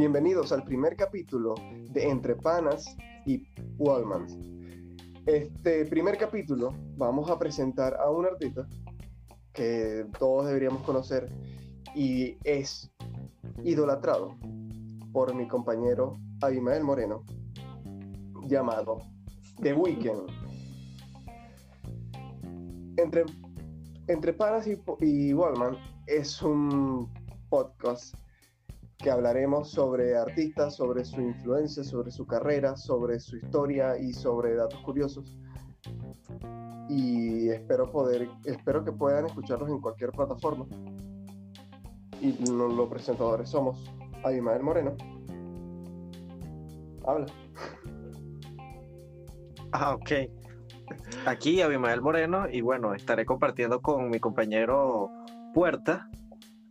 Bienvenidos al primer capítulo de Entre Panas y Wallmans. Este primer capítulo vamos a presentar a un artista que todos deberíamos conocer y es idolatrado por mi compañero Abimael Moreno, llamado The Weeknd. Entre, Entre Panas y, y Wallman es un podcast que hablaremos sobre artistas, sobre su influencia, sobre su carrera, sobre su historia y sobre datos curiosos. Y espero poder, espero que puedan escucharlos en cualquier plataforma. Y los presentadores somos Abimael Moreno. Habla. Ah, ok. Aquí Abimael Moreno y bueno, estaré compartiendo con mi compañero Puerta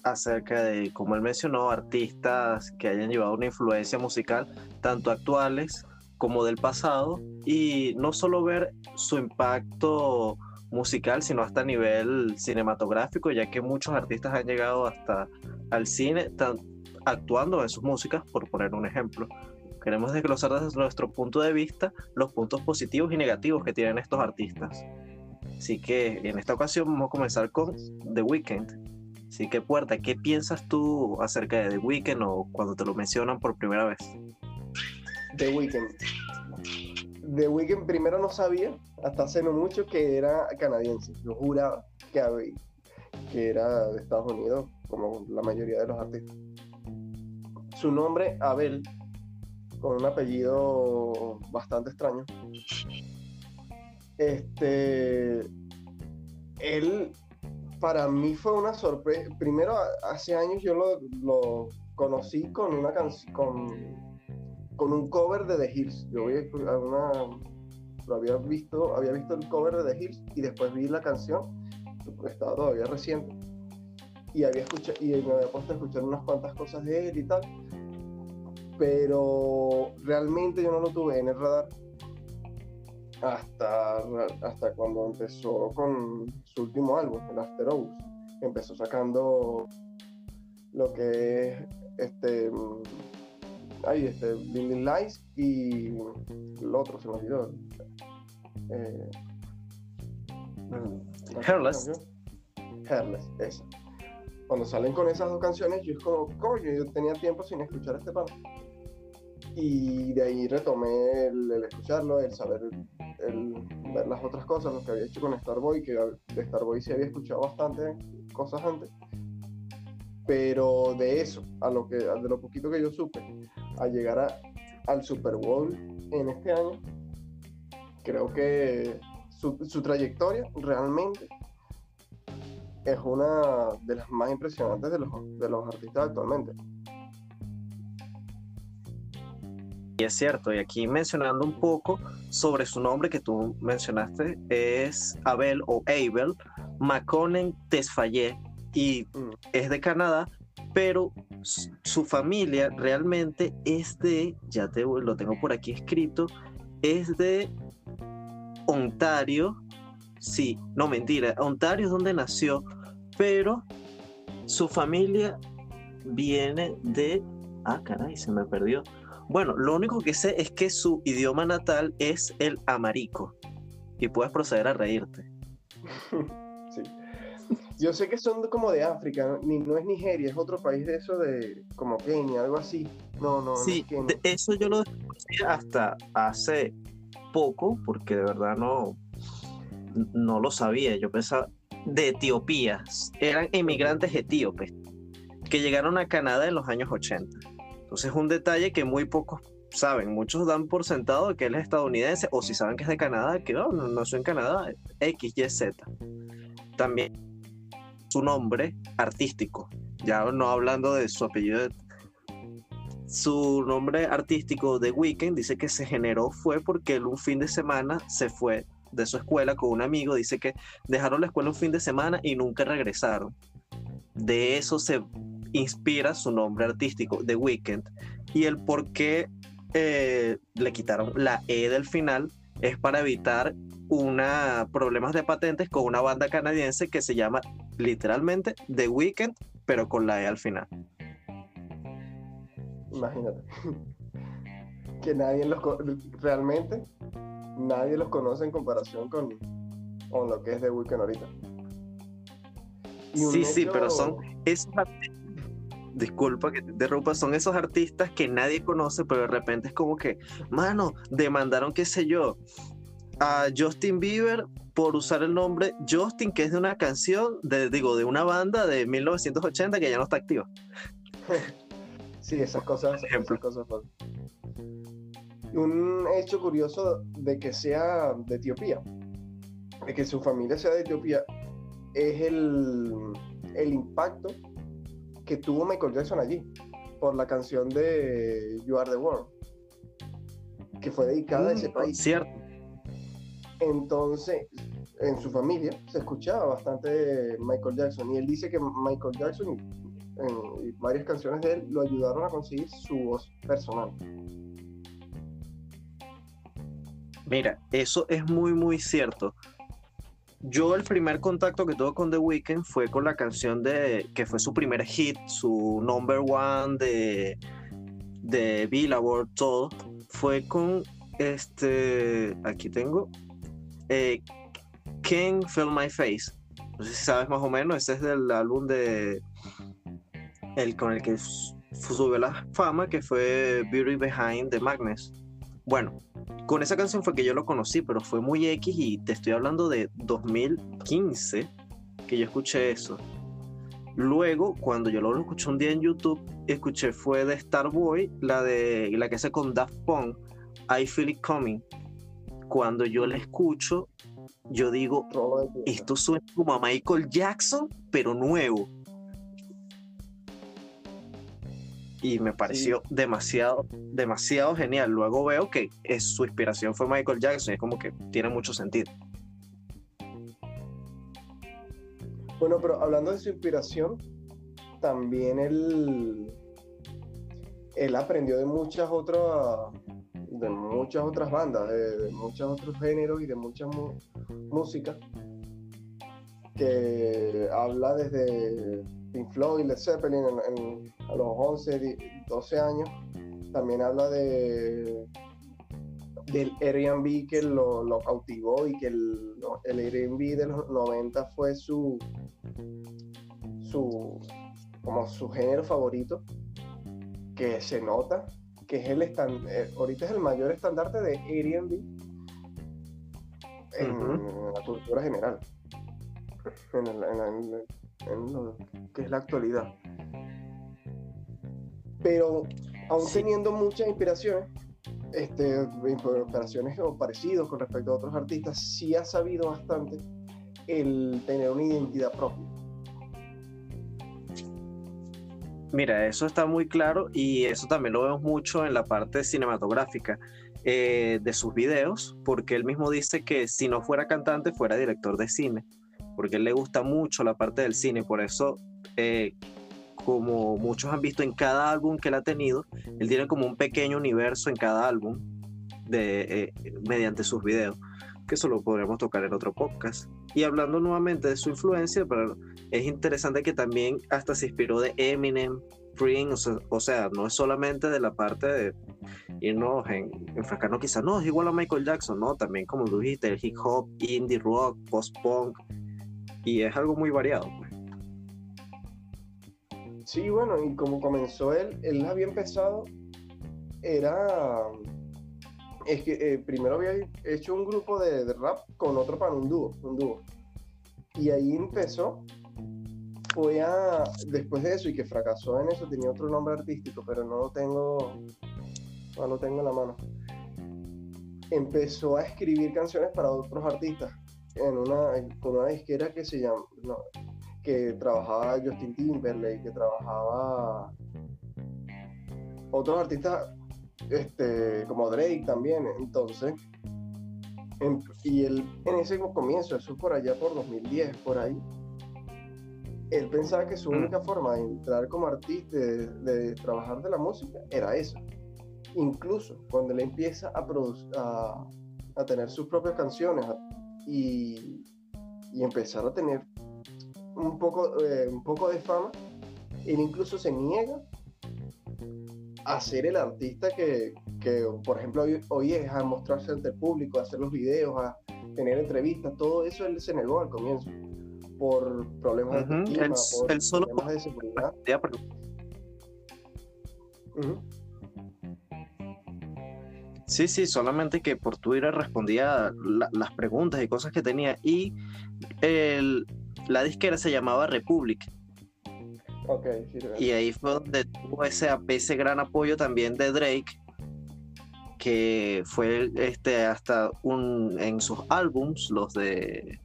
acerca de, como él mencionó, artistas que hayan llevado una influencia musical, tanto actuales como del pasado, y no solo ver su impacto musical, sino hasta a nivel cinematográfico, ya que muchos artistas han llegado hasta al cine actuando en sus músicas, por poner un ejemplo. Queremos desglosar desde nuestro punto de vista los puntos positivos y negativos que tienen estos artistas. Así que en esta ocasión vamos a comenzar con The Weeknd, Así que, Puerta, ¿qué piensas tú acerca de The Weeknd o cuando te lo mencionan por primera vez? The Weeknd. The Weeknd primero no sabía, hasta hace no mucho, que era canadiense. Yo juraba que, había, que era de Estados Unidos, como la mayoría de los artistas. Su nombre, Abel, con un apellido bastante extraño. Este. Él para mí fue una sorpresa. Primero, hace años yo lo, conocí con una canción, con, un cover de The Hills. Yo lo había visto, había visto el cover de The Hills y después vi la canción, estaba todavía reciente. Y, había escuchado, y me había puesto a escuchar unas cuantas cosas de él y tal. Pero realmente yo no lo tuve en el radar hasta, hasta cuando empezó con su último álbum, el After Hours. Empezó sacando lo que es este. Ay, este, Blinding Lights y el otro se me olvidó. Eh, Hairless. Hairless, esa. Cuando salen con esas dos canciones, yo es como, coño, yo tenía tiempo sin escuchar este pan. Y de ahí retomé el, escucharlo, el saber el ver las otras cosas, lo que había hecho con Starboy, que de Starboy sí había escuchado bastante cosas antes, pero de eso, a lo que, de lo poquito que yo supe, a llegar a, al Super Bowl en este año, creo que su, su trayectoria realmente es una de las más impresionantes de los, de los artistas actualmente. Y es cierto, y aquí mencionando un poco sobre su nombre que tú mencionaste, es Abel o Abel Maconen Tesfaye y mm. es de Canadá, pero su familia realmente es de, ya te lo tengo por aquí escrito, es de Ontario, sí, no mentira, Ontario es donde nació, pero su familia viene de, ah caray, se me perdió bueno, lo único que sé es que su idioma natal es el amarico. Y puedes proceder a reírte. sí. Yo sé que son como de África, Ni, no es Nigeria, es otro país de eso de como Kenia, algo así. No, no, sí, eso yo lo descubrí hasta hace poco, porque de verdad no, no lo sabía. Yo pensaba de Etiopía, eran emigrantes etíopes que llegaron a Canadá en los años 80 entonces es un detalle que muy pocos saben. Muchos dan por sentado que él es estadounidense o si saben que es de Canadá, que oh, no, no soy en Canadá, X, Y, Z. También su nombre artístico, ya no hablando de su apellido. Su nombre artístico de Weekend dice que se generó fue porque él un fin de semana se fue de su escuela con un amigo, dice que dejaron la escuela un fin de semana y nunca regresaron. De eso se inspira su nombre artístico, The Weeknd, y el por qué eh, le quitaron la E del final es para evitar una, problemas de patentes con una banda canadiense que se llama literalmente The Weeknd, pero con la E al final. Imagínate. que nadie los realmente nadie los conoce en comparación con, con lo que es The Weeknd ahorita. sí, sí, pero son esos disculpa que te interrumpa, son esos artistas que nadie conoce, pero de repente es como que, mano, demandaron, qué sé yo, a Justin Bieber por usar el nombre Justin, que es de una canción, de, digo, de una banda de 1980 que ya no está activa. Sí, esas cosas. Esas cosas un hecho curioso de que sea de Etiopía, de que su familia sea de Etiopía, es el, el impacto que tuvo Michael Jackson allí por la canción de You Are the World, que fue dedicada a ese mm, país. Cierto. Entonces, en su familia se escuchaba bastante Michael Jackson y él dice que Michael Jackson en varias canciones de él lo ayudaron a conseguir su voz personal. Mira, eso es muy, muy cierto. Yo el primer contacto que tuve con The Weeknd fue con la canción de que fue su primer hit, su number one de, de Billboard, todo. Fue con este, aquí tengo, eh, King Feel My Face. No sé si sabes más o menos, ese es del álbum de el con el que subió la fama, que fue Beauty Behind the Magnus. Bueno, con esa canción fue que yo lo conocí, pero fue muy X y te estoy hablando de 2015 que yo escuché eso. Luego, cuando yo lo escuché un día en YouTube, escuché fue de Starboy, la de la que hace con Daft Punk, I Feel It Coming. Cuando yo la escucho, yo digo, esto suena como a Michael Jackson, pero nuevo. Y me pareció demasiado, demasiado genial. Luego veo que es, su inspiración fue Michael Jackson, es como que tiene mucho sentido. Bueno, pero hablando de su inspiración, también él, él aprendió de muchas otras de muchas otras bandas, de, muchos otros géneros y de mucha música que habla desde Pink Floyd, Led Zeppelin a los 11, 12 años. También habla de del Airbnb que lo, lo cautivó y que el, el, Airbnb de los 90 fue su, su como su género favorito que se nota que es el eh, ahorita es el mayor estandarte de Airbnb en, la cultura general en, el, en lo que es la actualidad. Pero aún teniendo muchas inspiraciones, este, inspiraciones o parecidos con respecto a otros artistas, sí ha sabido bastante el tener una identidad propia. Mira, eso está muy claro y eso también lo vemos mucho en la parte cinematográfica eh, de sus videos, porque él mismo dice que si no fuera cantante, fuera director de cine porque él le gusta mucho la parte del cine, por eso, eh, como muchos han visto en cada álbum que él ha tenido, él tiene como un pequeño universo en cada álbum de, eh, mediante sus videos, que eso lo podremos tocar en otro podcast. Y hablando nuevamente de su influencia, pero es interesante que también hasta se inspiró de Eminem, Prince, o sea, no es solamente de la parte de irnos en, enfrascarnos quizás, no, es igual a Michael Jackson, no, también como lo dijiste, el hip hop, indie rock, post-punk, y es algo muy variado. Pues. Sí, bueno, y como comenzó él, él había empezado, era, es que eh, primero había hecho un grupo de, rap con otro para un dúo, un dúo. Y ahí empezó, fue a, después de eso y que fracasó en eso, tenía otro nombre artístico, pero no lo tengo, no lo tengo en la mano. Empezó a escribir canciones para otros artistas en una, con una disquera que se llama, que trabajaba Justin Timberlake, que trabajaba otros artistas este, como Drake también. Entonces, y él en ese comienzo, eso por allá por 2010, por ahí, él pensaba que su mm. única forma de entrar como artista, de, trabajar de la música, era esa. Incluso cuando él empieza a, a, a tener sus propias canciones, y, empezar a tener un poco, eh, un poco de fama, él incluso se niega a ser el artista que, que, por ejemplo, hoy, hoy es a mostrarse ante el público, a hacer los videos, a tener entrevistas, todo eso él se negó al comienzo por problemas de clima, por solo problemas de seguridad. Sí, sí, solamente que por Twitter respondía las preguntas y cosas que tenía. Y el, la disquera se llamaba Republic. Okay, y ahí fue donde tuvo ese, ese gran apoyo también de Drake, que fue este, hasta un, en sus álbums, los de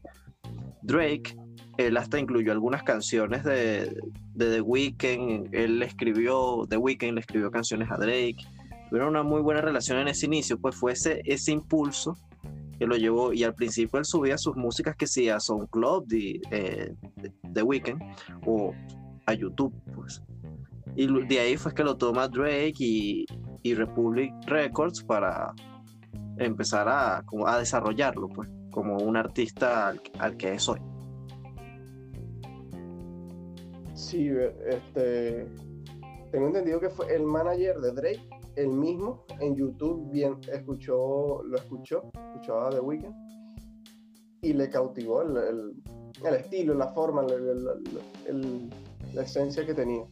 Drake, él hasta incluyó algunas canciones de, The Weeknd, él le escribió, The Weeknd le escribió canciones a Drake, tuvieron una muy buena relación en ese inicio, pues fue ese, ese impulso que lo llevó, y al principio él subía sus músicas que sí a SoundCloud de, eh, de The Weeknd o a YouTube, pues. Y de ahí fue que lo toma Drake y, Republic Records para empezar a, a desarrollarlo, pues, como un artista al, al que es hoy. Sí, este. Tengo entendido que fue el manager de Drake, el mismo, en YouTube bien escuchó, lo escuchó, escuchaba The Weeknd y le cautivó el, estilo, la forma, la esencia que tenía.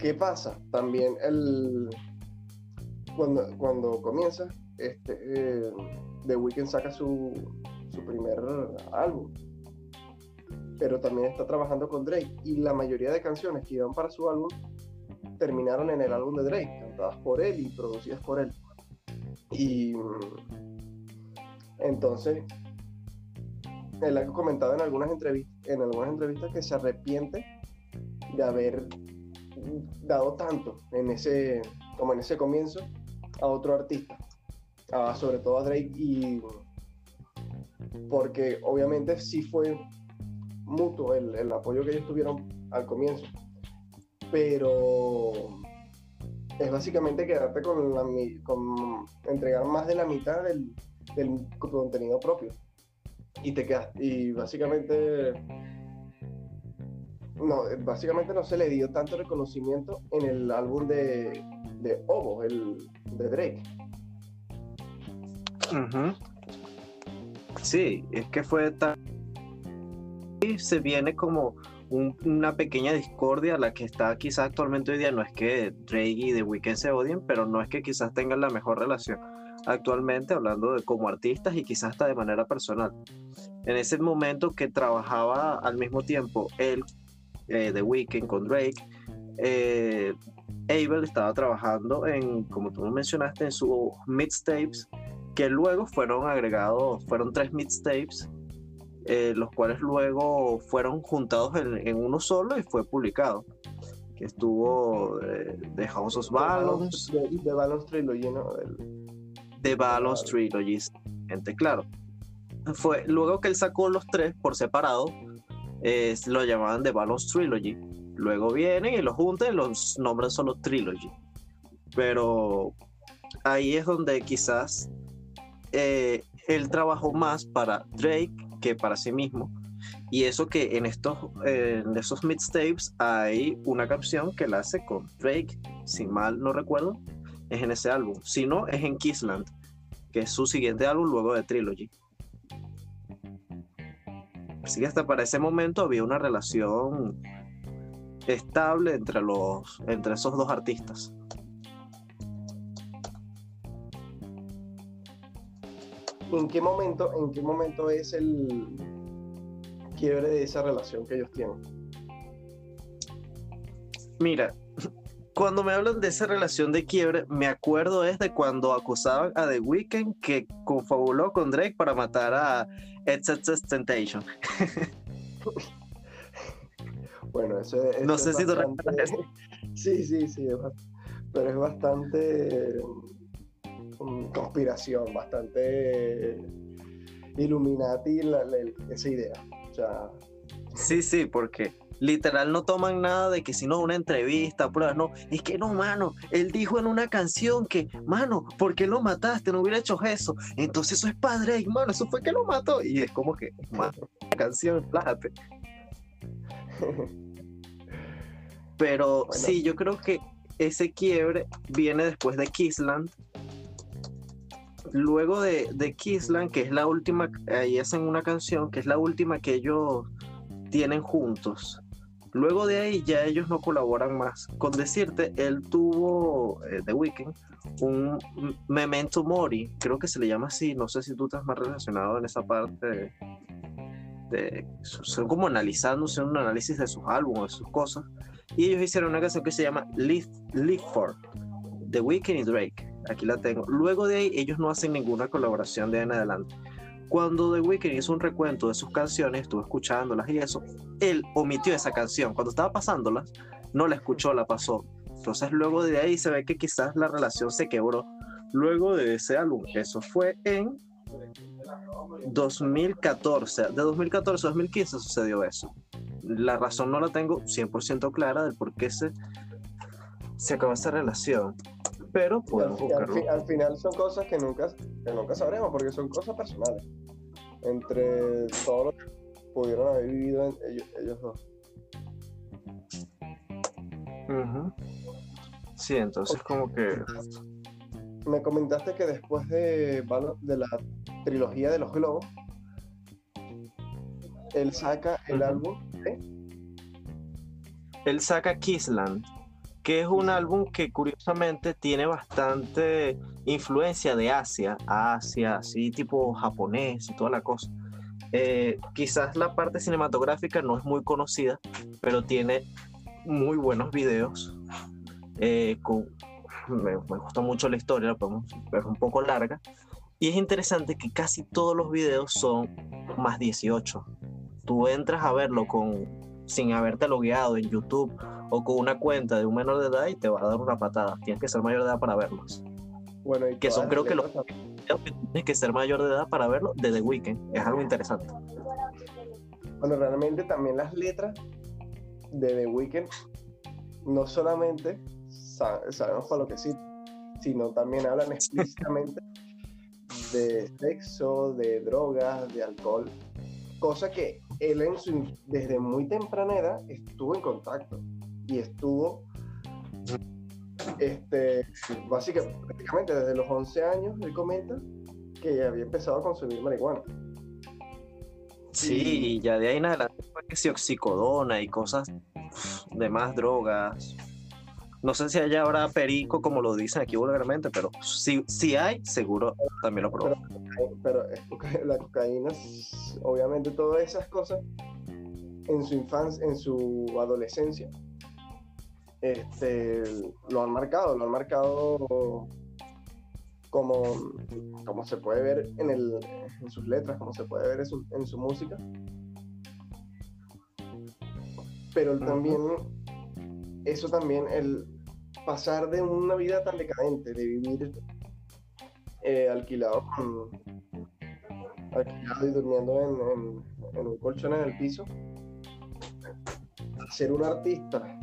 ¿Qué pasa? También el, cuando, cuando comienza, este, eh, The Weeknd saca su, su primer álbum pero también está trabajando con Drake. Y la mayoría de canciones que iban para su álbum terminaron en el álbum de Drake, cantadas por él y producidas por él. Y entonces, él ha comentado en algunas entrevistas, en algunas entrevistas que se arrepiente de haber dado tanto en ese, como en ese comienzo, a otro artista, sobre todo a Drake, y porque obviamente sí fue mutuo el, apoyo que ellos tuvieron al comienzo. Pero es básicamente quedarte con, la, con entregar más de la mitad del, contenido propio. Y te quedas, y básicamente no, básicamente no se le dio tanto reconocimiento en el álbum de, de Ovo, el de Drake. Sí, es que fue tan se viene como una pequeña discordia, la que está quizás actualmente hoy día, no es que Drake y The Weeknd se odien, pero no es que quizás tengan la mejor relación actualmente, hablando de como artistas y quizás hasta de manera personal. En ese momento que trabajaba al mismo tiempo él, eh, The Weeknd con Drake, eh, Abel estaba trabajando en, como tú mencionaste, en sus mixtapes, que luego fueron agregados, fueron tres mixtapes eh, los cuales luego fueron juntados en, uno solo y fue publicado. Que estuvo eh, de House of Balance. De, Balance Trilogy, ¿no? Balance Trilogy, gente, claro. Fue, luego que él sacó los tres por separado, lo llamaban The Balance Trilogy. Luego vienen y los juntan y los nombran solo Trilogy. Pero ahí es donde quizás eh, él trabajó más para Drake que para sí mismo. Y eso que en estos en esos mixtapes hay una canción que la hace con Drake, si mal no recuerdo, es en ese álbum. Si no, es en Kissland, que es su siguiente álbum luego de Trilogy. Así que hasta para ese momento había una relación estable entre, los, entre esos dos artistas. ¿En qué momento, en qué momento es el quiebre de esa relación que ellos tienen? Mira, cuando me hablan de esa relación de quiebre, me acuerdo es de cuando acusaban a The Weeknd que confabuló con Drake para matar a Etc. Temptation. bueno, eso, es. no sé si tú Sí, sí, sí, pero es bastante conspiración, bastante Illuminati esa idea. Sí, sí, porque literal no toman nada de que si no una entrevista, pruebas, no, es que no, mano, él dijo en una canción que, mano, ¿por qué lo mataste? No hubiera hecho eso. Entonces eso es padre, mano, eso fue que lo mató. Y es como que, mano, canción, plájate. Pero sí, yo creo que ese quiebre viene después de Kissland. Luego de, de Kissland, que es la última, ahí hacen una canción, que es la última que ellos tienen juntos. Luego de ahí ya ellos no colaboran más. Con decirte, él tuvo, eh, The Weeknd, un Memento Mori, creo que se le llama así, no sé si tú estás más relacionado en esa parte. De, son como analizándose un análisis de sus álbumes, de sus cosas. Y ellos hicieron una canción que se llama Live, Live For, The Weeknd y Drake. Aquí la tengo. Luego de ahí, ellos no hacen ninguna colaboración de ahí en adelante. Cuando The Weeknd hizo un recuento de sus canciones, estuvo escuchándolas y eso, él omitió esa canción. Cuando estaba pasándolas, no la escuchó, la pasó. Entonces luego de ahí se ve que quizás la relación se quebró. Luego de ese álbum, eso fue en 2014. De 2014 a 2015 sucedió eso. La razón no la tengo 100% clara del por qué se, se acabó esa relación. Pero podemos al, buscarlo. al, final son cosas que nunca, que nunca sabremos porque son cosas personales. Entre todos los que pudieron haber vivido en- ellos, ellos dos. Ujú. Sí, entonces como que... Me comentaste que después de, de la trilogía de los globos, él saca el álbum ¿eh? él saca Kissland, que es un álbum que curiosamente tiene bastante influencia de Asia, Asia, así tipo japonés y toda la cosa. Eh, quizás la parte cinematográfica no es muy conocida, pero tiene muy buenos videos. eh, con, me, me gusta mucho la historia, podemos ver un poco larga. Y es interesante que casi todos los videos son más 18. Tú entras a verlo con, sin haberte logueado en YouTube o con una cuenta de un menor de edad y te va a dar una patada. Tienes que ser mayor de edad para verlos. Bueno, y Que son, creo que los-. Tienes que ser mayor de edad para verlo de The Weeknd. Es algo interesante. Bueno, realmente también las letras de The Weeknd no solamente sa- sabemos para lo que sí, sino también hablan explícitamente de sexo, de drogas, de alcohol, cosa que él en su, desde muy temprana edad estuvo en contacto y estuvo este, básicamente, prácticamente desde los 11 años, él comenta que había empezado a consumir marihuana. Sí, y ya de ahí en adelante fue que si oxicodona y cosas de más drogas. No sé si allá habrá perico, como lo dicen aquí vulgarmente, pero si, si hay, seguro también lo probó. pero coca- la cocaína, obviamente todas esas cosas en su infancia, en su adolescencia, este, lo han marcado, lo han marcado como, como se puede ver en, el, en sus letras, como se puede ver en su, en su música. Pero también, eso también, el pasar de una vida tan decadente, de vivir eh, alquilado con alquilado y durmiendo en, en- en un colchón en el piso ser un artista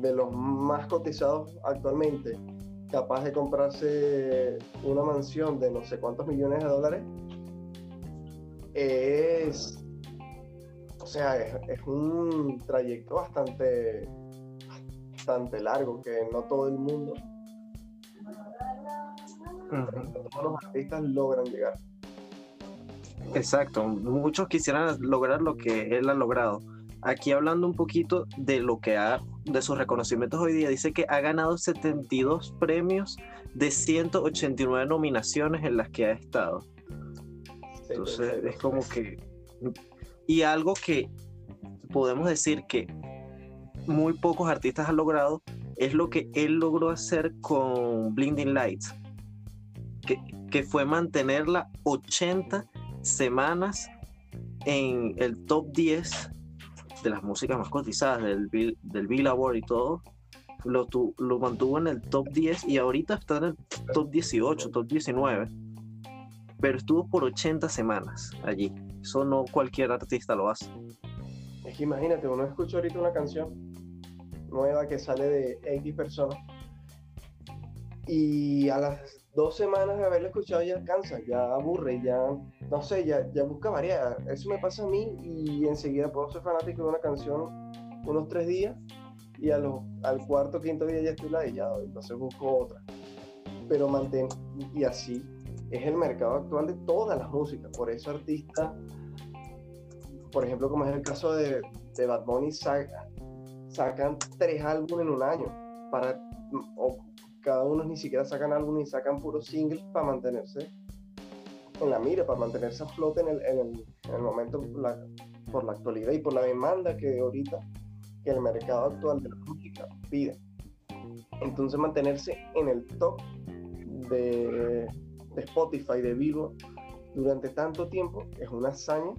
de los más cotizados actualmente capaz de comprarse una mansión de no sé cuántos millones de dólares es o sea es, un trayecto bastante bastante largo que no todo el mundo todos los artistas logran llegar. Exacto, muchos quisieran lograr lo que él ha logrado. Aquí hablando un poquito de lo que ha, de sus reconocimientos hoy día, dice que ha ganado 72 premios de 189 nominaciones en las que ha estado. Entonces es como que... Y algo que podemos decir que muy pocos artistas han logrado es lo que él logró hacer con Blinding Lights, que, que fue mantenerla 80 semanas en el top 10 de las músicas más cotizadas del, del Billboard y todo. Lo, tu- lo mantuvo en el top 10 y ahorita está en el top 18, top 19. Pero estuvo por 80 semanas allí. Eso no cualquier artista lo hace. Es que imagínate, uno escucha ahorita una canción nueva que sale de X personas y a las dos semanas de haberla escuchado ya cansa, ya aburre, ya no sé, ya, ya busca variar. Eso me pasa a mí y enseguida puedo ser fanático de una canción unos tres días y a los, al cuarto, quinto día ya estoy ladillado, entonces busco otra. Pero mantén, y así es el mercado actual de todas las músicas, por eso artistas, por ejemplo, como es el caso de, de Bad Bunny, sacan tres álbumes en un año, para, cada uno ni siquiera sacan álbumes y sacan puros singles para mantenerse en la mira, para mantenerse a flote en el, en el, en el momento por la actualidad y por la demanda que ahorita que el mercado actual de la música pide. Entonces mantenerse en el top de, Spotify, de Vivo, durante tanto tiempo es una hazaña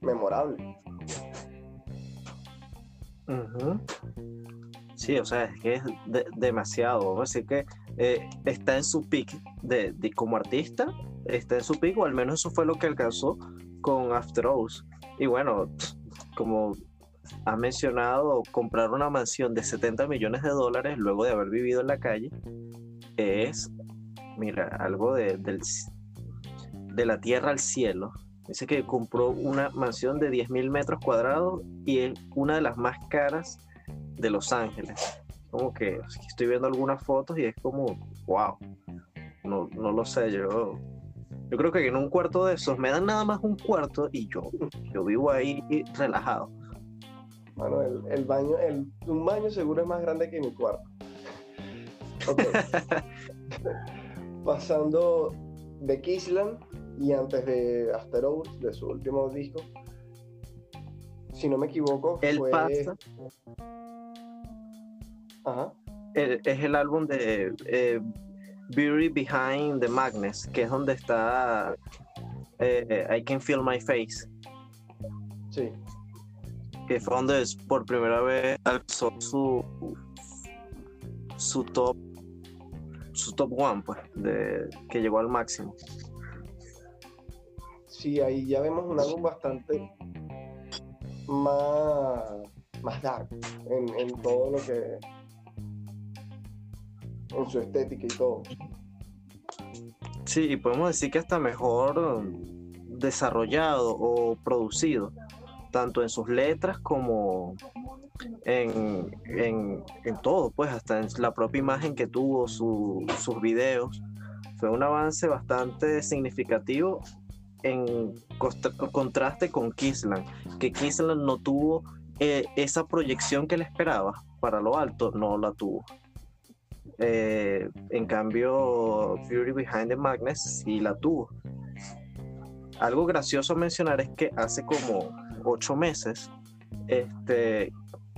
memorable. Sí, o sea, es que es demasiado. Vamos a decir que eh, está en su pick de, como artista, está en su pick, o al menos eso fue lo que alcanzó con After Hours. Y bueno, como ha mencionado, comprar una mansión de 70 millones de dólares luego de haber vivido en la calle es, mira, algo de, de la tierra al cielo. Dice que compró una mansión de 10 mil metros cuadrados y es una de las más caras de Los Ángeles. Como que estoy viendo algunas fotos y es como, wow. No, no lo sé, yo yo creo que en un cuarto de esos me dan nada más un cuarto y yo, yo vivo ahí relajado. Bueno, el, baño, el, un baño seguro es más grande que mi cuarto. Pasando de Kissland y antes de After Hours, de su último disco, si no me equivoco, el fue... Pasta. Ajá. es el álbum de eh, Beauty Behind the Madness, que es donde está eh, I Can Feel My Face. Sí. Que fue donde por primera vez alzó su su top su top one pues de, que llegó al máximo sí ahí ya vemos un álbum bastante más más dark en, en todo lo que en su estética y todo. Sí, y podemos decir que está mejor desarrollado o producido, tanto en sus letras como en, en, todo, pues hasta en la propia imagen que tuvo, sus videos. Fue un avance bastante significativo en contraste con Kisland, que Kisland no tuvo eh, esa proyección que le esperaba para lo alto, no la tuvo. Eh, en cambio, Fury Behind the Madness sí la tuvo. Algo gracioso a mencionar es que hace como ocho meses, este,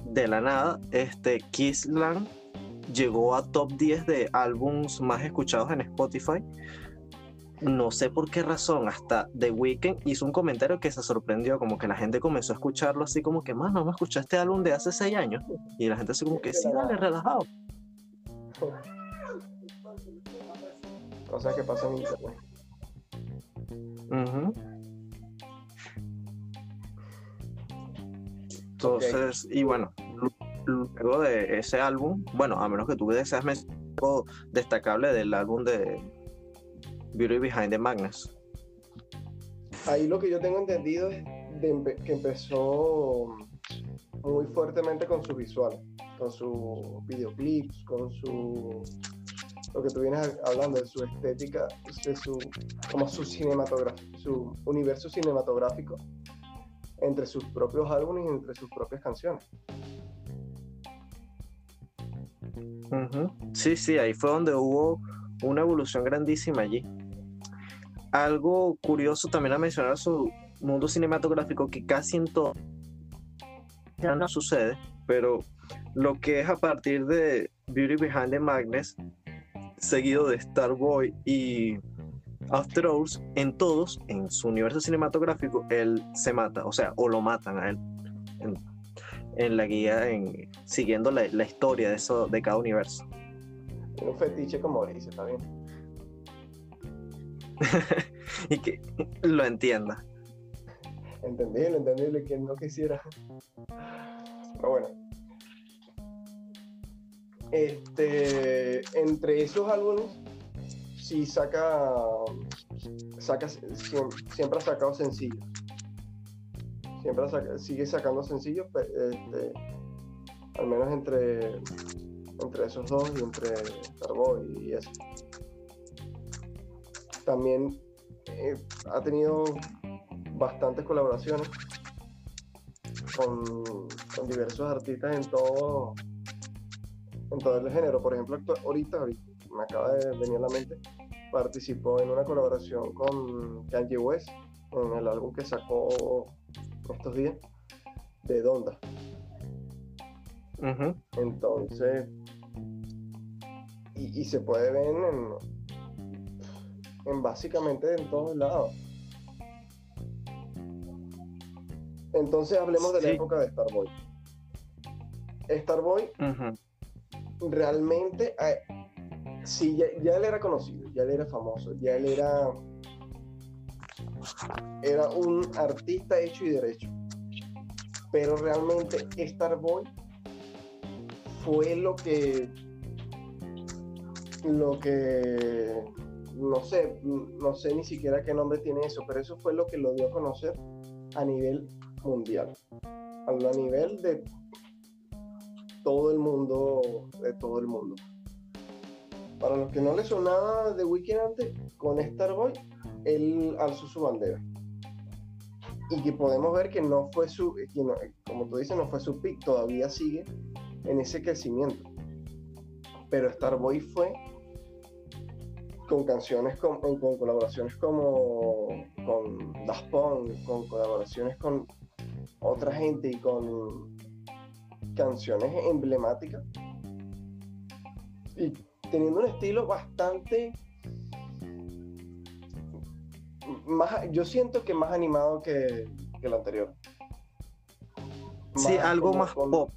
de la nada, este, Kissland llegó a top 10 de álbums más escuchados en Spotify. No sé por qué razón, hasta The Weeknd hizo un comentario que se sorprendió, como que la gente comenzó a escucharlo así como que, más no me escuchaste álbum de hace seis años. Y la gente así como que, sí, dale, relajado. Cosas que pasan en internet. Entonces, y bueno, luego de ese álbum, bueno, a menos que tú deseas algo destacable del álbum de Beauty Behind the Magnus. Ahí lo que yo tengo entendido es que empezó muy fuertemente con su visual con sus videoclips, con su lo que tú vienes hablando de su estética, de su como su cinematográfico, su universo cinematográfico entre sus propios álbumes y entre sus propias canciones. Sí, sí, ahí fue donde hubo una evolución grandísima allí. Algo curioso también a mencionar su mundo cinematográfico que casi en todo ya no sucede, pero lo que es a partir de Beauty Behind the Madness, seguido de Starboy y After Hours, en todos, en su universo cinematográfico, él se mata, o sea, o lo matan a él. En, la guía, en, siguiendo la, historia de, eso, de cada universo. un fetiche como dice, está bien. y que lo entienda. Entendible, entendible, que no quisiera. Pero bueno, este, entre esos álbumes, sí saca, saca siempre, ha sacado sencillos. Siempre sigue sacando sencillos. Este, Al menos entre, entre esos dos y entre Starboy y eso. También eh, ha tenido bastantes colaboraciones con, con diversos artistas en todo, en todo el género. Por ejemplo, ahorita, ahorita me acaba de venir a la mente, participó en una colaboración con Kanye West en el álbum que sacó estos días de Donda. Entonces, y, y se puede ver en, en básicamente en todos lados. Entonces hablemos de la época de Starboy. Starboy. Realmente, eh, sí, ya, ya él era conocido, ya él era famoso, ya él era, era un artista hecho y derecho. Pero realmente Starboy fue lo que, lo que, no sé, no sé ni siquiera qué nombre tiene eso, pero eso fue lo que lo dio a conocer a nivel mundial, a nivel de todo el mundo, de todo el mundo. Para los que no les sonaba de Weekend antes, con Starboy, él alzó su bandera. Y que podemos ver que no fue su, que no- como tú dices, no fue su pick, todavía sigue en ese crecimiento. Pero Starboy fue con canciones, con, con colaboraciones como con Daft Punk, con colaboraciones con otra gente y con canciones emblemáticas y teniendo un estilo bastante más yo siento que más animado que, que el anterior Sí, Más algo como más con- pop.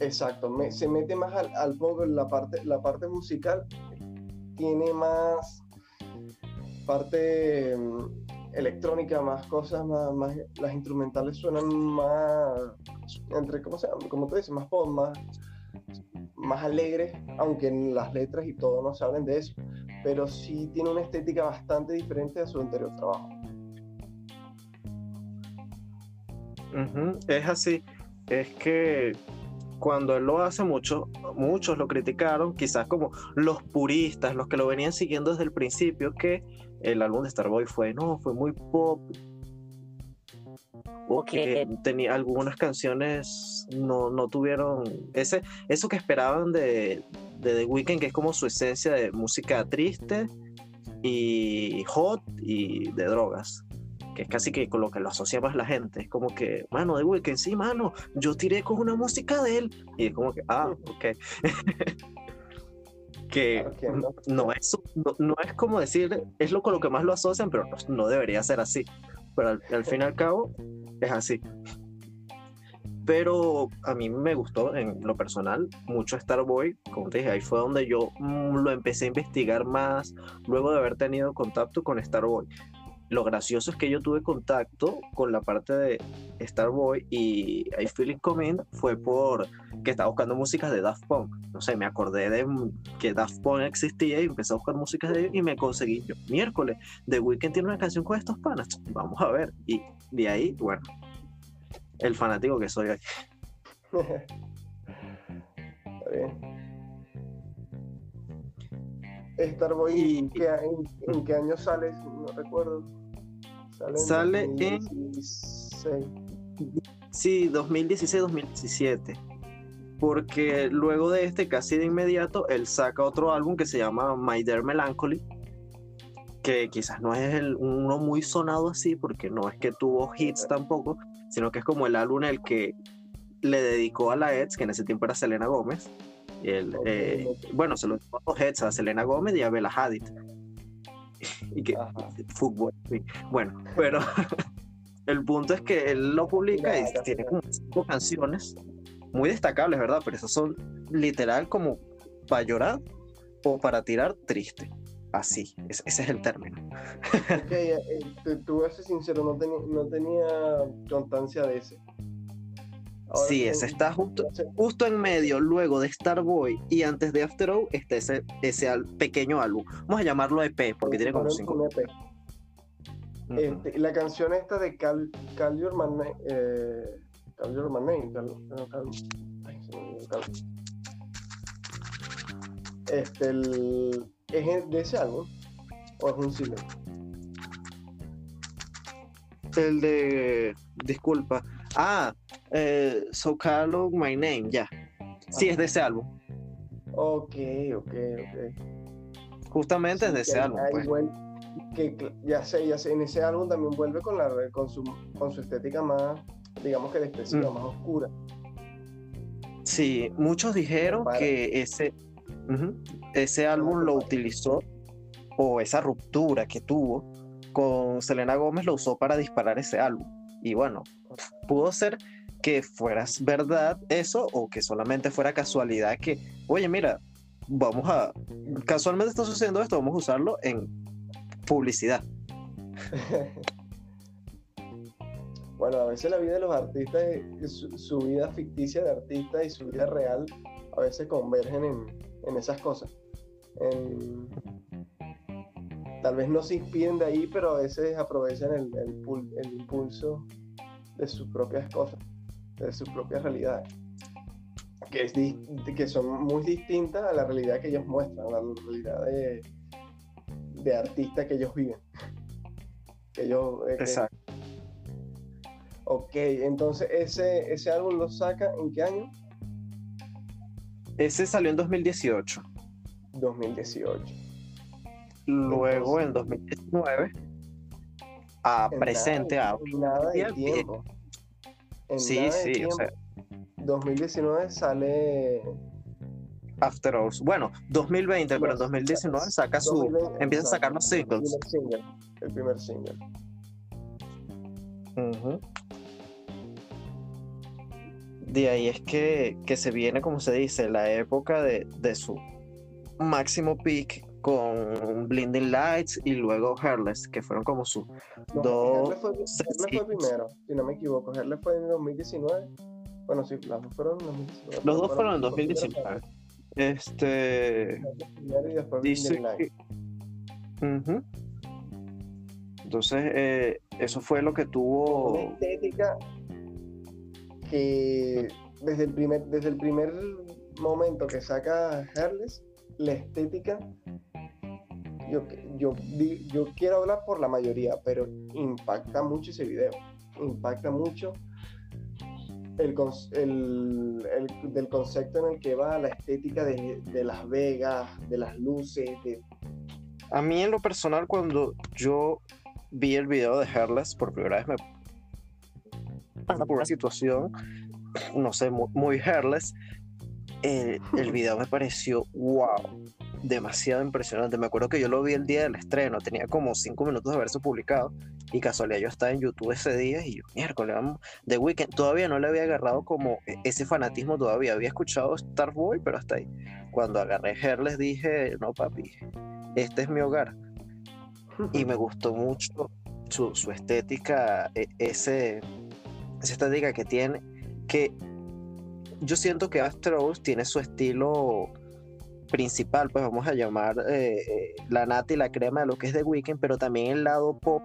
exacto me- se mete más al, al pop en la parte la parte musical tiene más parte mm, electrónica más cosas más, más las instrumentales suenan más entre cómo se como tú dices más pop más más alegres aunque en las letras y todo no se hablen de eso pero sí tiene una estética bastante diferente a su anterior trabajo Es así. Es que cuando él lo hace mucho, muchos lo criticaron, quizás como los puristas, los que lo venían siguiendo desde el principio, que el álbum de Starboy fue, no, fue muy pop. O que tenía algunas canciones no, no tuvieron ese, eso que esperaban de, de The Weeknd, que es como su esencia de música triste y hot y de drogas que es casi que con lo que lo asocia más la gente. Es como que, mano, de Weeknd, sí, mano, yo tiré con una música de él. Y es como que, ah, ok. que no. no es, no, no es como decir, es lo con lo que más lo asocian, pero no, no debería ser así. Pero al, al fin y al cabo, es así. Pero a mí me gustó en lo personal mucho Starboy, como te dije, ahí fue donde yo mm, lo empecé a investigar más, luego de haber tenido contacto con Starboy lo gracioso es que yo tuve contacto con la parte de Starboy y I Feel It Coming fue por que estaba buscando músicas de Daft Punk. No sé, me acordé de que Daft Punk existía y empecé a buscar músicas de ellos y me conseguí yo. Miércoles, The Weeknd tiene una canción con estos panas. Vamos a ver. Y de ahí, bueno, el fanático que soy aquí. Está bien. Starboy, Y- ¿en, qué, en, en qué año sale? No recuerdo. Sale en Sale en- 2016. Sí, 2016-2017. Porque luego de este, casi de inmediato, él saca otro álbum que se llama My Dear Melancholy. Que quizás no es el, uno muy sonado así, porque no es que tuvo hits tampoco, sino que es como el álbum el que le dedicó a la ex, que en ese tiempo era Selena Gómez. Y él, Ok, eh, ok. bueno, se lo dio a dos hits, a Selena Gómez y a Bella Hadid. Y que, Ajá. fútbol. sí. Bueno, pero el punto es que él lo publica y tiene como cinco canciones muy destacables, ¿verdad? Pero esas son literal como para llorar o para tirar triste. Así, ese, ese es el término. Ok, eh, te voy a ser sincero, no, tenía no tenía constancia de ese. Ahora Sí, ese está justo, justo en medio, luego de Starboy y antes de After All, está ese, ese al- pequeño álbum. Vamos a llamarlo EP porque tiene como ponen cinco. un EP. Ujú. Este, la canción esta de Cal, Your eh, Call Your Name, Call- búscalo. Este, el, ¿es de ese álbum? ¿O es un single? El de. Disculpa. Ah, eh, So Call My Name, ya. Sí, es de ese álbum. Ok, ok, ok. Justamente es de ese álbum. Pues. que, ya sé, ya sé. En ese álbum también vuelve con, la, con, su, con su estética más, digamos que depresiva, mm. más oscura. Sí, muchos dijeron que ese, ese álbum lo utilizó, o esa ruptura que tuvo con Selena Gómez lo usó para disparar ese álbum. Y bueno, pudo ser que fueras verdad eso o que solamente fuera casualidad que, oye, mira, vamos a, casualmente está sucediendo esto, vamos a usarlo en publicidad. bueno, a veces la vida de los artistas, su, vida ficticia de artista y su vida real, a veces convergen en, esas cosas. tal vez no se inspiren de ahí, pero a veces aprovechan el, el impulso de sus propias cosas de sus propias realidades, que, es que son muy distintas a la realidad que ellos muestran, a la realidad de, de artista que ellos viven. Que ellos, eh, Exacto. Ok, entonces ese, ese álbum lo saca en qué año? Ese salió en 2018. 2018. Luego en 2019 a presente a nada de tiempo sí, sí, o sea. 2019 sale. After Hours. Bueno, 2020, pero en 2019 saca su. empieza a sacar los singles. El primer single. De ahí es que, que, se viene, como se dice, la época de, de su máximo peak con Blinding Lights y luego Hairless, que fueron como sus dos. Fue, fue, primero, si no me equivoco. Hairless fue en 2019. Bueno, sí, los dos fueron en 2019. Los dos fueron en 2019. Este. y después dice que... Entonces, eh, eso fue lo que tuvo. Una estética que desde el primer, desde el primer momento que saca Hairless, la estética yo, yo, yo quiero hablar por la mayoría, pero impacta mucho ese video. Impacta mucho el, el, del concepto en el que va la estética de, de, Las Vegas, de las luces. A mí en lo personal, cuando yo vi el video de Hairless por primera vez, me por una situación, no sé, muy, muy eh, el video me pareció wow demasiado impresionante. Me acuerdo que yo lo vi el día del estreno, tenía como cinco minutos de haberse publicado y casualidad yo estaba en YouTube ese día y yo, miércoles, vamos, The Weeknd, todavía no le había agarrado como e-, ese fanatismo todavía, había escuchado Starboy, pero hasta ahí. Cuando agarré Her les dije, no papi, este es mi hogar. Y me gustó mucho su, estética, e-, ese, esa estética que tiene, que yo siento que Astros tiene su estilo principal, pues vamos a llamar eh, eh, la nata y la crema de lo que es The Weeknd, pero también el lado pop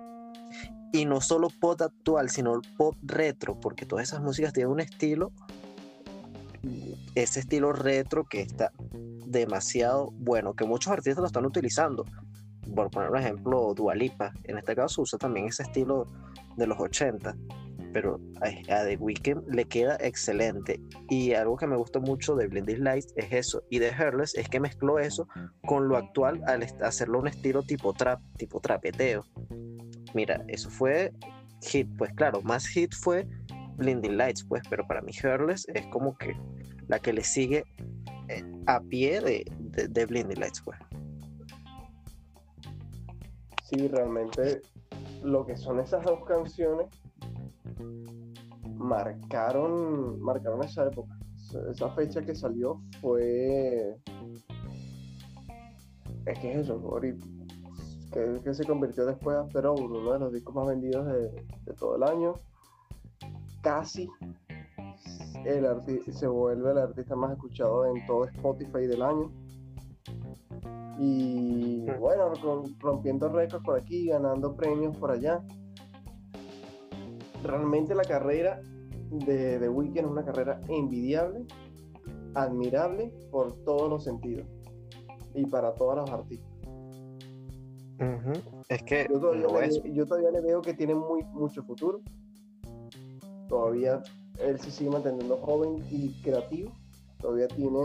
y no solo pop actual, sino pop retro, porque todas esas músicas tienen un estilo, ese estilo retro que está demasiado bueno, que muchos artistas lo están utilizando. Por poner un ejemplo, Dualipa, en este caso usa también ese estilo de los 80 pero a, The Weeknd le queda excelente. Y algo que me gusta mucho de Blinding Lights es eso. Y de Hairless es que mezcló eso con lo actual al hacerlo un estilo tipo trap, tipo trapeteo. Mira, eso fue hit. Pues claro, más hit fue Blinding Lights, pues, pero para mí Hairless es como que la que le sigue eh, a pie de, de, de Blinding Lights, pues. Sí, realmente lo que son esas dos canciones marcaron, marcaron esa época. Esa fecha que salió fue. Es que es eso, que, que se convirtió después After Hour, uno de los discos más vendidos de, todo el año. Casi el se vuelve el artista más escuchado en todo Spotify del año. Y bueno, rompiendo récords por aquí, ganando premios por allá realmente la carrera de, The Weeknd es una carrera envidiable admirable por todos los sentidos y para todos los artistas. Es que yo todavía, le, veo que tiene muy, mucho futuro. Todavía él se sigue manteniendo joven y creativo. Todavía tiene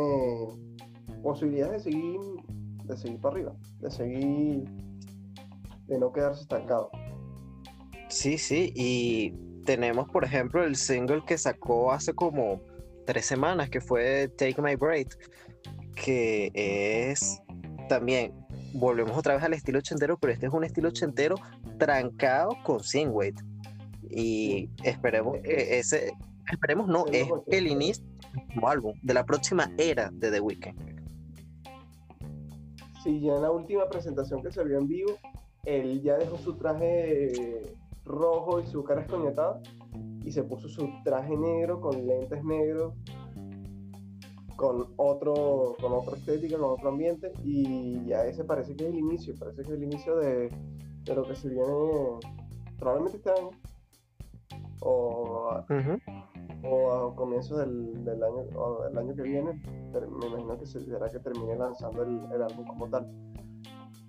posibilidades de seguir, de seguir para arriba, de seguir, de no quedarse estancado. Sí, sí, y tenemos, por ejemplo, el single que sacó hace como tres semanas, que fue Take My Breath, que es también, volvemos otra vez al estilo ochentero, pero este es un estilo ochentero trancado con Singwade. Y esperemos que ese, esperemos no, es el inicio del álbum, de la próxima era de The Weeknd. Sí, ya en la última presentación que se vio en vivo, él ya dejó su traje rojo y su cara escoñetada y se puso su traje negro con lentes negros con otro con otra estética con otro ambiente y ya ese parece que es el inicio parece que es el inicio de, de lo que se viene probablemente este año o, o a comienzos del, del año o el año que viene me imagino que será que termine lanzando el, el álbum como tal.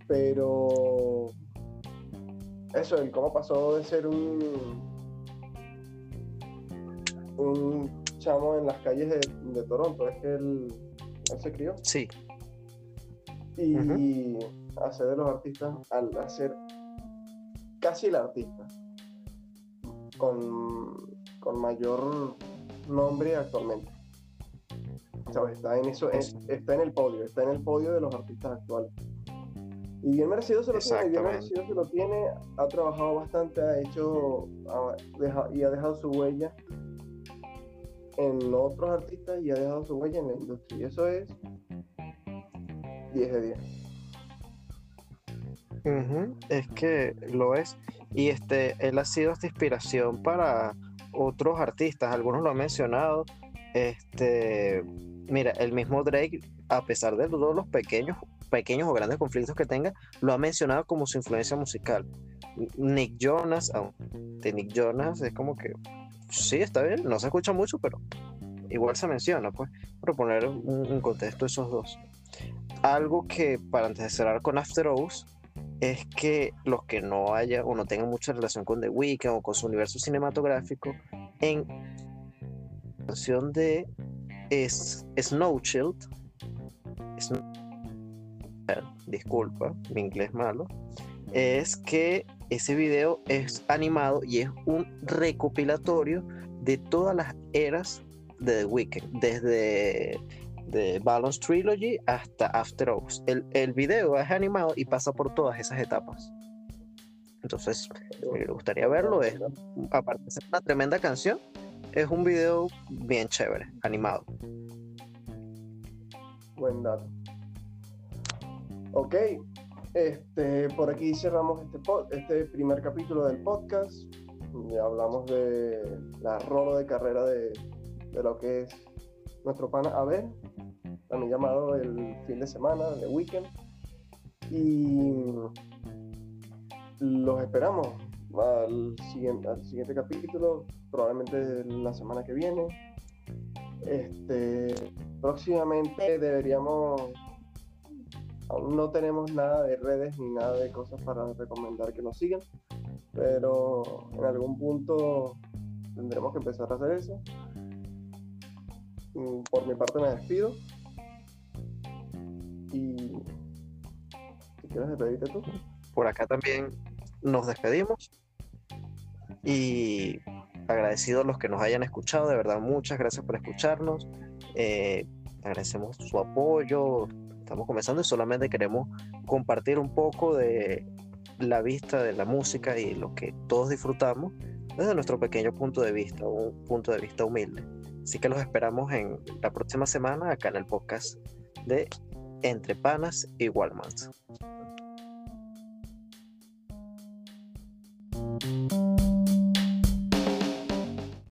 Pero eso, el cómo pasó de ser un, un chamo en las calles de, Toronto, es que él, se crió. Sí. Y hacer de los artistas, al hacer casi el artista, con, mayor nombre actualmente. Está en eso, está en el podio, está en el podio de los artistas actuales. Y bien merecido se lo tiene, bien merecido se lo tiene, ha trabajado bastante, ha hecho y ha dejado su huella en otros artistas y ha dejado su huella en la industria. Y eso es 10 de 10. Es que lo es. Y este, él ha sido esta inspiración para otros artistas. Algunos lo han mencionado. Este, mira, el mismo Drake, a pesar de todos los pequeños pequeños o grandes conflictos que tenga, lo ha mencionado como su influencia musical. Nick Jonas, de Nick Jonas es como que sí, está bien, no se escucha mucho, pero igual se menciona, pues, para poner un, contexto esos dos. Algo que, para antes de cerrar con After Hours, es que los que no haya o no tengan mucha relación con The Weeknd o con su universo cinematográfico, en canción de es, Snow disculpa, mi inglés malo, es que ese video es animado y es un recopilatorio de todas las eras de The Weeknd, desde de Balance Trilogy hasta After Hours. El, el, video es animado y pasa por todas esas etapas. Entonces, me gustaría verlo. Es, aparte de una tremenda canción, es un video bien chévere, animado. Buen dato. Ok, este, por aquí cerramos este, este primer capítulo del podcast. Ya hablamos de la rolo de carrera de, lo que es nuestro pana Abel, también llamado el fin de semana, de weekend. Y los esperamos al siguiente, al siguiente capítulo, probablemente la semana que viene. Este, próximamente deberíamos Aún no tenemos nada de redes ni nada de cosas para recomendar que nos sigan, pero en algún punto tendremos que empezar a hacer eso. Mm, por mi parte me despido. Y si quieres despedirte tú. Por acá también nos despedimos. Y agradecidos los que nos hayan escuchado, de verdad, muchas gracias por escucharnos. Eh, agradecemos su apoyo, estamos comenzando y solamente queremos compartir un poco de la vista de la música y lo que todos disfrutamos desde nuestro pequeño punto de vista, un punto de vista humilde. Así que los esperamos en la próxima semana acá en el podcast de Entre Panas y Walmart. Thank you.